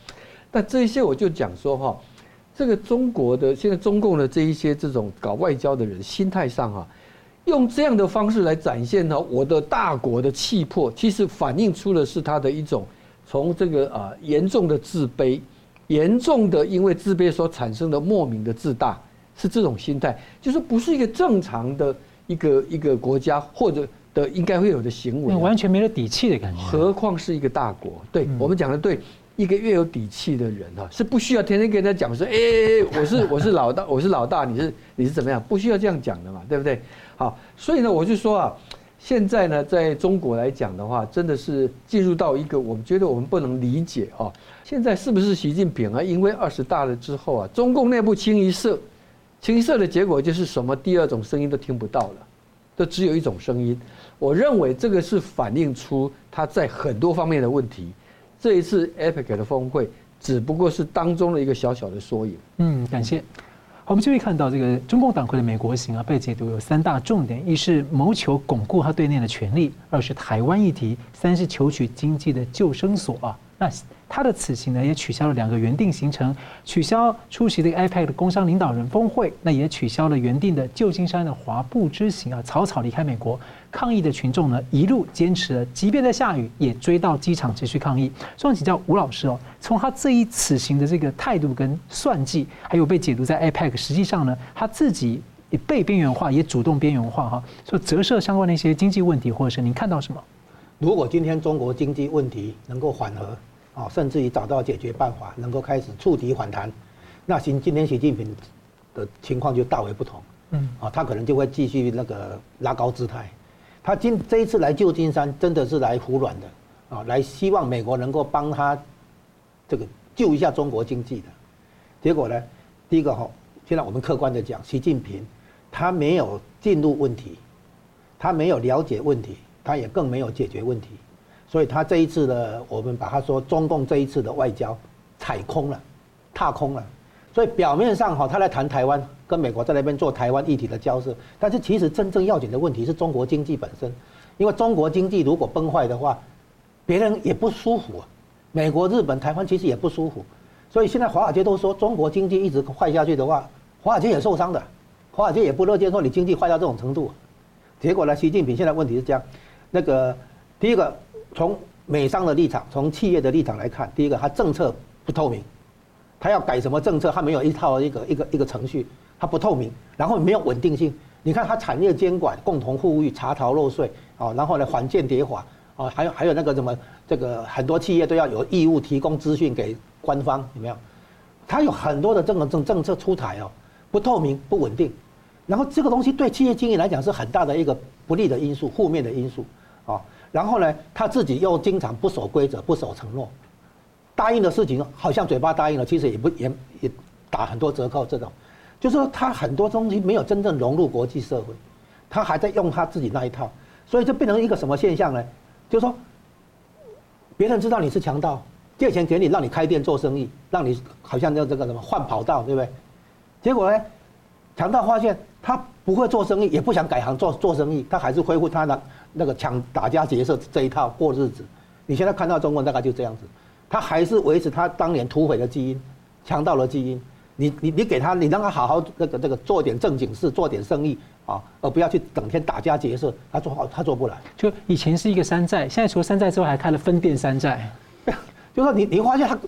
但这些我就讲说哈，这个中国的现在中共的这一些这种搞外交的人，心态上哈，用这样的方式来展现呢，我的大国的气魄，其实反映出的是他的一种从这个啊严重的自卑。严重的，因为自卑所产生的莫名的自大，是这种心态，就是不是一个正常的一个一个国家或者的应该会有的行为，完全没了底气的感觉。何况是一个大国，对我们讲的对，一个越有底气的人哈，是不需要天天跟人家讲说，哎，我是我是老大，我是老大，你是你是怎么样，不需要这样讲的嘛，对不对？好，所以呢，我就说啊，现在呢，在中国来讲的话，真的是进入到一个我们觉得我们不能理解啊。现在是不是习近平啊？因为二十大了之后啊，中共内部清一色，清一色的结果就是什么第二种声音都听不到了，都只有一种声音。我认为这个是反映出他在很多方面的问题。这一次 APEC 的峰会只不过是当中的一个小小的缩影。嗯，感谢。好，我们就会看到这个中共党魁的美国行啊，被解读有三大重点：一是谋求巩固他对内的权力；二是台湾议题；三是求取经济的救生所啊。那他的此行呢，也取消了两个原定行程，取消出席这个 APEC 的工商领导人峰会，那也取消了原定的旧金山的华埠之行啊，草草离开美国。抗议的群众呢，一路坚持了，即便在下雨，也追到机场继续抗议。所以请教吴老师哦，从他这一此行的这个态度跟算计，还有被解读在 APEC，实际上呢，他自己也被边缘化，也主动边缘化哈，所以折射相关的一些经济问题，或者是您看到什么？如果今天中国经济问题能够缓和，啊，甚至于找到解决办法，能够开始触底反弹，那行今天习近平的情况就大为不同。嗯，啊，他可能就会继续那个拉高姿态。他今这一次来旧金山，真的是来服软的，啊，来希望美国能够帮他这个救一下中国经济的。结果呢，第一个哈，现在我们客观的讲，习近平他没有进入问题，他没有了解问题。他也更没有解决问题，所以他这一次的，我们把他说中共这一次的外交踩空了，踏空了。所以表面上哈，他来谈台湾，跟美国在那边做台湾议题的交涉，但是其实真正要紧的问题是中国经济本身，因为中国经济如果崩坏的话，别人也不舒服啊，美国、日本、台湾其实也不舒服。所以现在华尔街都说中国经济一直坏下去的话，华尔街也受伤的，华尔街也不乐见说你经济坏到这种程度。结果呢，习近平现在问题是这样。那个第一个，从美商的立场，从企业的立场来看，第一个，它政策不透明，它要改什么政策，它没有一套一个一个一个程序，它不透明，然后没有稳定性。你看它产业监管、共同富裕、查逃漏税，哦，然后呢，反间谍法，啊，还有还有那个什么，这个很多企业都要有义务提供资讯给官方，有没有？它有很多的这种政政策出台哦，不透明、不稳定，然后这个东西对企业经营来讲是很大的一个不利的因素、负面的因素啊。然后呢，他自己又经常不守规则、不守承诺，答应的事情好像嘴巴答应了，其实也不也也打很多折扣。这种就是说，他很多东西没有真正融入国际社会，他还在用他自己那一套，所以就变成一个什么现象呢？就是说，别人知道你是强盗，借钱给你，让你开店做生意，让你好像叫这个什么换跑道，对不对？结果呢，强盗发现他不会做生意，也不想改行做做生意，他还是恢复他的那个抢打家劫舍这一套过日子。你现在看到中国大概就这样子，他还是维持他当年土匪的基因，强盗的基因。你你你给他，你让他好好那个那个做点正经事，做点生意。啊，而不要去整天打家劫舍，他做好他做不来。就以前是一个山寨，现在除了山寨之外，还开了分店山寨。(laughs) 就说你你发现他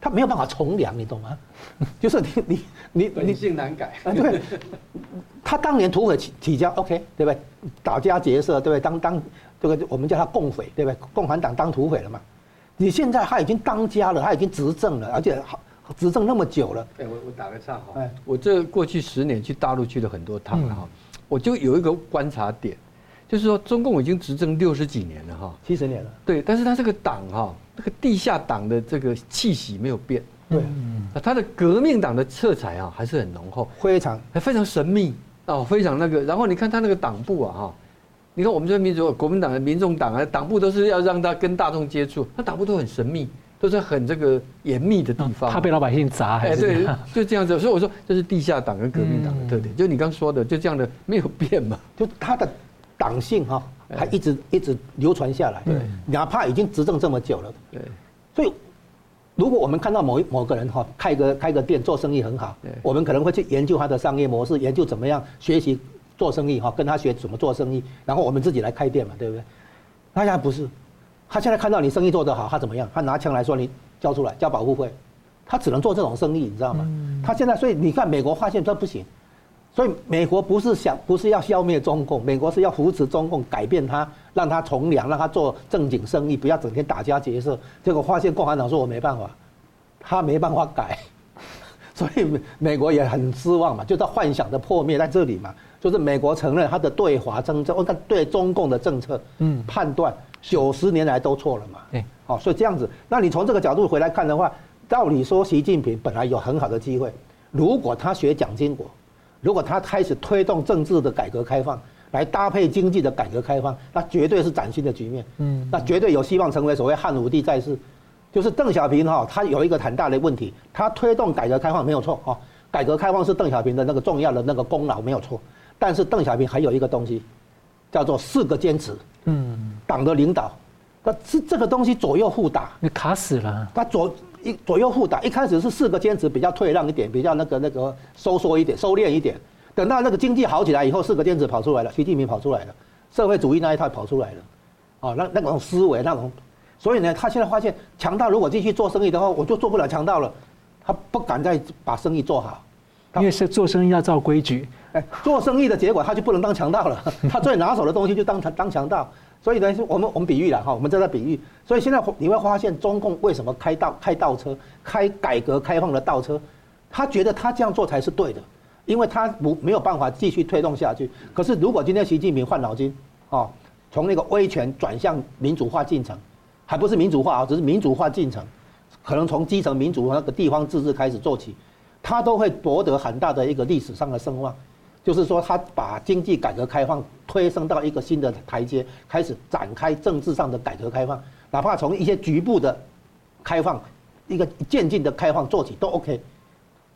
他没有办法从良，你懂吗？(laughs) 就是你你你本性难改啊，对。他当年土匪起起家，OK，对不对？打家劫舍，对不对？当当这个我们叫他共匪，对不对？共产党当土匪了嘛？你现在他已经当家了，他已经执政了，而且好执政那么久了。哎，我我打个岔哈，哎，我这过去十年去大陆去了很多趟了哈。嗯我就有一个观察点，就是说中共已经执政六十几年了哈，七十年了。对，但是他这个党哈，这个地下党的这个气息没有变。对，啊，他的革命党的色彩啊还是很浓厚，非常还非常神秘哦，非常那个。然后你看他那个党部啊哈，你看我们这边民主国民党的民众党啊，党部都是要让他跟大众接触，他党部都很神秘。都是很这个严密的地方，怕被老百姓砸，还是？就这样子。所以我说，这是地下党跟革命党的特点。就你刚说的，就这样的没有变嘛。就他的党性哈，还一直一直流传下来。对，哪怕已经执政这么久了。对。所以，如果我们看到某一某个人哈，开个开个店做生意很好，我们可能会去研究他的商业模式，研究怎么样学习做生意哈，跟他学怎么做生意，然后我们自己来开店嘛，对不对？他现在不是。他现在看到你生意做得好，他怎么样？他拿枪来说你交出来交保护费，他只能做这种生意，你知道吗？他现在所以你看美国发现这不行，所以美国不是想不是要消灭中共，美国是要扶持中共，改变他，让他从良，让他做正经生意，不要整天打家劫舍。结果发现共产党说我没办法，(laughs) 他没办法改，所以美美国也很失望嘛，就在幻想的破灭在这里嘛，就是美国承认他的对华政策，我看对中共的政策，嗯，判断。九十年来都错了嘛？对，好，所以这样子，那你从这个角度回来看的话，照理说习近平本来有很好的机会，如果他学蒋经国，如果他开始推动政治的改革开放，来搭配经济的改革开放，那绝对是崭新的局面。嗯，那绝对有希望成为所谓汉武帝在世。就是邓小平哈，他有一个很大的问题，他推动改革开放没有错哈，改革开放是邓小平的那个重要的那个功劳没有错，但是邓小平还有一个东西，叫做四个坚持。嗯。党的领导，那是这个东西左右互打，你卡死了。他左一左右互打，一开始是四个坚持比较退让一点，比较那个那个收缩一点、收敛一点。等到那个经济好起来以后，四个坚持跑出来了，习近平跑出来了，社会主义那一套跑出来了，啊，那那种思维那种，所以呢，他现在发现强盗如果继续做生意的话，我就做不了强盗了，他不敢再把生意做好，因为是做生意要照规矩，哎，做生意的结果他就不能当强盗了，(laughs) 他最拿手的东西就当当强盗。所以呢，我们我们比喻了哈，我们正在比喻。所以现在你会发现，中共为什么开倒开倒车，开改革开放的倒车？他觉得他这样做才是对的，因为他不没有办法继续推动下去。可是如果今天习近平换脑筋，哦，从那个威权转向民主化进程，还不是民主化啊，只是民主化进程，可能从基层民主那个地方自治开始做起，他都会夺得很大的一个历史上的声望。就是说，他把经济改革开放推升到一个新的台阶，开始展开政治上的改革开放，哪怕从一些局部的开放，一个渐进的开放做起都 OK，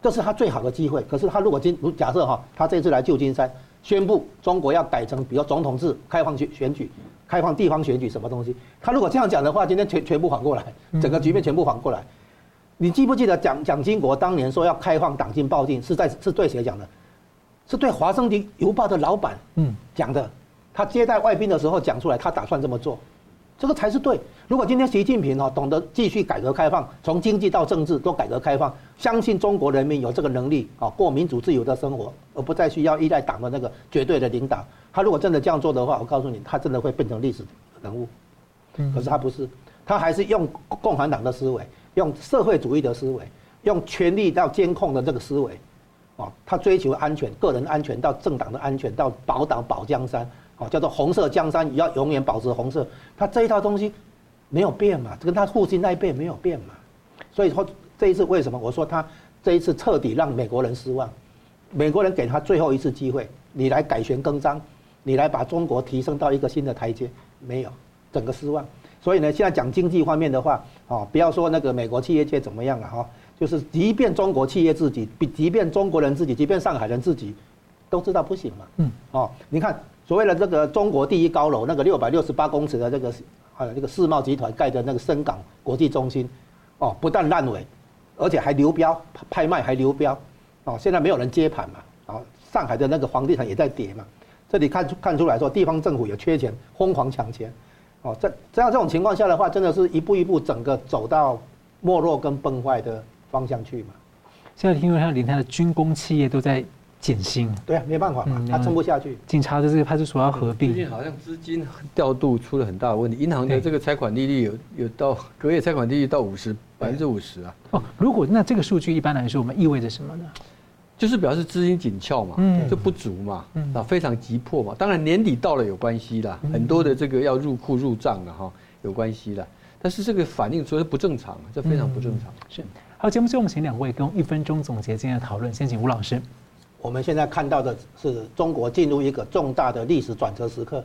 这是他最好的机会。可是他如果今如假设哈，他这次来旧金山宣布中国要改成比如总统制、开放选选举、开放地方选举什么东西，他如果这样讲的话，今天全全部反过来，整个局面全部反过来。你记不记得蒋蒋经国当年说要开放党禁报禁，是在是对谁讲的？是对《华盛顿邮报》的老板嗯讲的，他接待外宾的时候讲出来，他打算这么做，这个才是对。如果今天习近平哈懂得继续改革开放，从经济到政治都改革开放，相信中国人民有这个能力啊过民主自由的生活，而不再需要依赖党的那个绝对的领导。他如果真的这样做的话，我告诉你，他真的会变成历史人物。可是他不是，他还是用共产党的思维，用社会主义的思维，用权力到监控的这个思维，哦，他追求安全，个人安全到政党的安全，到保党保江山，哦，叫做红色江山要永远保持红色，他这一套东西没有变嘛，跟他父亲那一辈没有变嘛，所以说这一次为什么我说他这一次彻底让美国人失望，美国人给他最后一次机会，你来改弦更张。你来把中国提升到一个新的台阶，没有，整个失望。所以呢，现在讲经济方面的话，哦，不要说那个美国企业界怎么样了哈，就是即便中国企业自己，比即便中国人自己，即便上海人自己，都知道不行嘛。嗯。哦，你看所谓的这个中国第一高楼，那个六百六十八公尺的这个呃这个世贸集团盖的那个深港国际中心，哦，不但烂尾，而且还流标，拍卖还流标，哦，现在没有人接盘嘛，哦，上海的那个房地产也在跌嘛。这里看出看出来说，地方政府也缺钱，疯狂抢钱，哦，在这样这种情况下的话，真的是一步一步整个走到没落跟崩坏的方向去嘛。现在听说他连他的军工企业都在减薪，对啊，没办法嘛，他撑不下去。警察的这个派出所要合并，最近好像资金调度出了很大的问题，银行的这个拆款利率有有到隔夜拆款利率到五十百分之五十啊。哦，如果那这个数据一般来说，我们意味着什么呢？就是表示资金紧俏嘛，就不足嘛，啊，非常急迫嘛。当然年底到了有关系啦，很多的这个要入库入账了哈，有关系的。但是这个反应说是不正常，这非常不正常。是。好，节目最后请两位跟一分钟总结今天的讨论。先请吴老师。我们现在看到的是中国进入一个重大的历史转折时刻，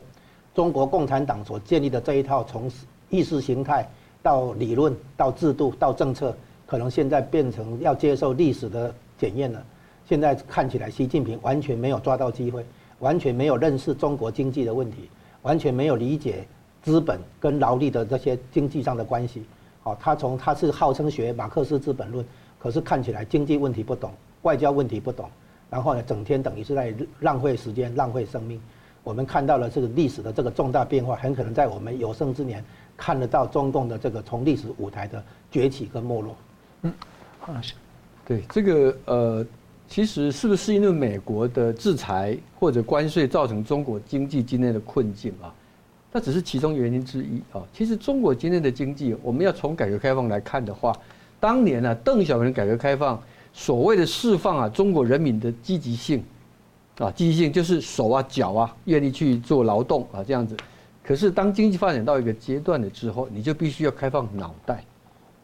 中国共产党所建立的这一套从意识形态到理论到制度到政策，可能现在变成要接受历史的检验了。现在看起来，习近平完全没有抓到机会，完全没有认识中国经济的问题，完全没有理解资本跟劳力的这些经济上的关系。好，他从他是号称学马克思资本论，可是看起来经济问题不懂，外交问题不懂，然后呢，整天等于是在浪费时间、浪费生命。我们看到了这个历史的这个重大变化，很可能在我们有生之年看得到中共的这个从历史舞台的崛起跟没落。嗯，好，是，对这个呃。其实是不是因为美国的制裁或者关税造成中国经济今天的困境啊？那只是其中原因之一啊。其实中国今天的经济，我们要从改革开放来看的话，当年呢，邓小平改革开放所谓的释放啊，中国人民的积极性啊，积极性就是手啊脚啊愿意去做劳动啊这样子。可是当经济发展到一个阶段了之后，你就必须要开放脑袋，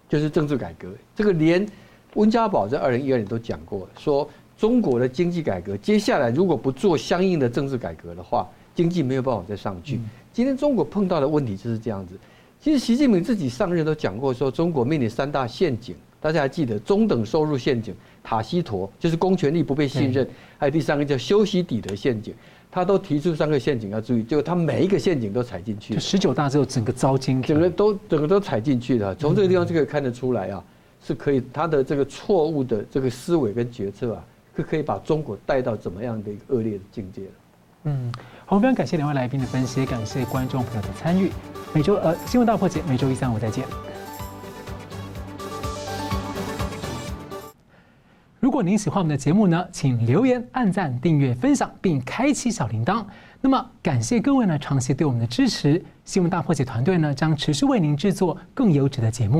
就是政治改革。这个连。温家宝在二零一二年都讲过，说中国的经济改革接下来如果不做相应的政治改革的话，经济没有办法再上去。今天中国碰到的问题就是这样子。其实习近平自己上任都讲过，说中国面临三大陷阱，大家还记得中等收入陷阱、塔西佗就是公权力不被信任，还有第三个叫修昔底德陷阱。他都提出三个陷阱要注意，结果他每一个陷阱都踩进去。十九大之后，整个遭金，整个都整个都踩进去了。从这个地方就可以看得出来啊。是可以，他的这个错误的这个思维跟决策啊，是可以把中国带到怎么样的一个恶劣的境界了。嗯，好，非常感谢两位来宾的分析，感谢观众朋友的参与。每周呃新闻大破解，每周一三五再见。如果您喜欢我们的节目呢，请留言、按赞、订阅、分享，并开启小铃铛。那么感谢各位呢长期对我们的支持，新闻大破解团队呢将持续为您制作更优质的节目。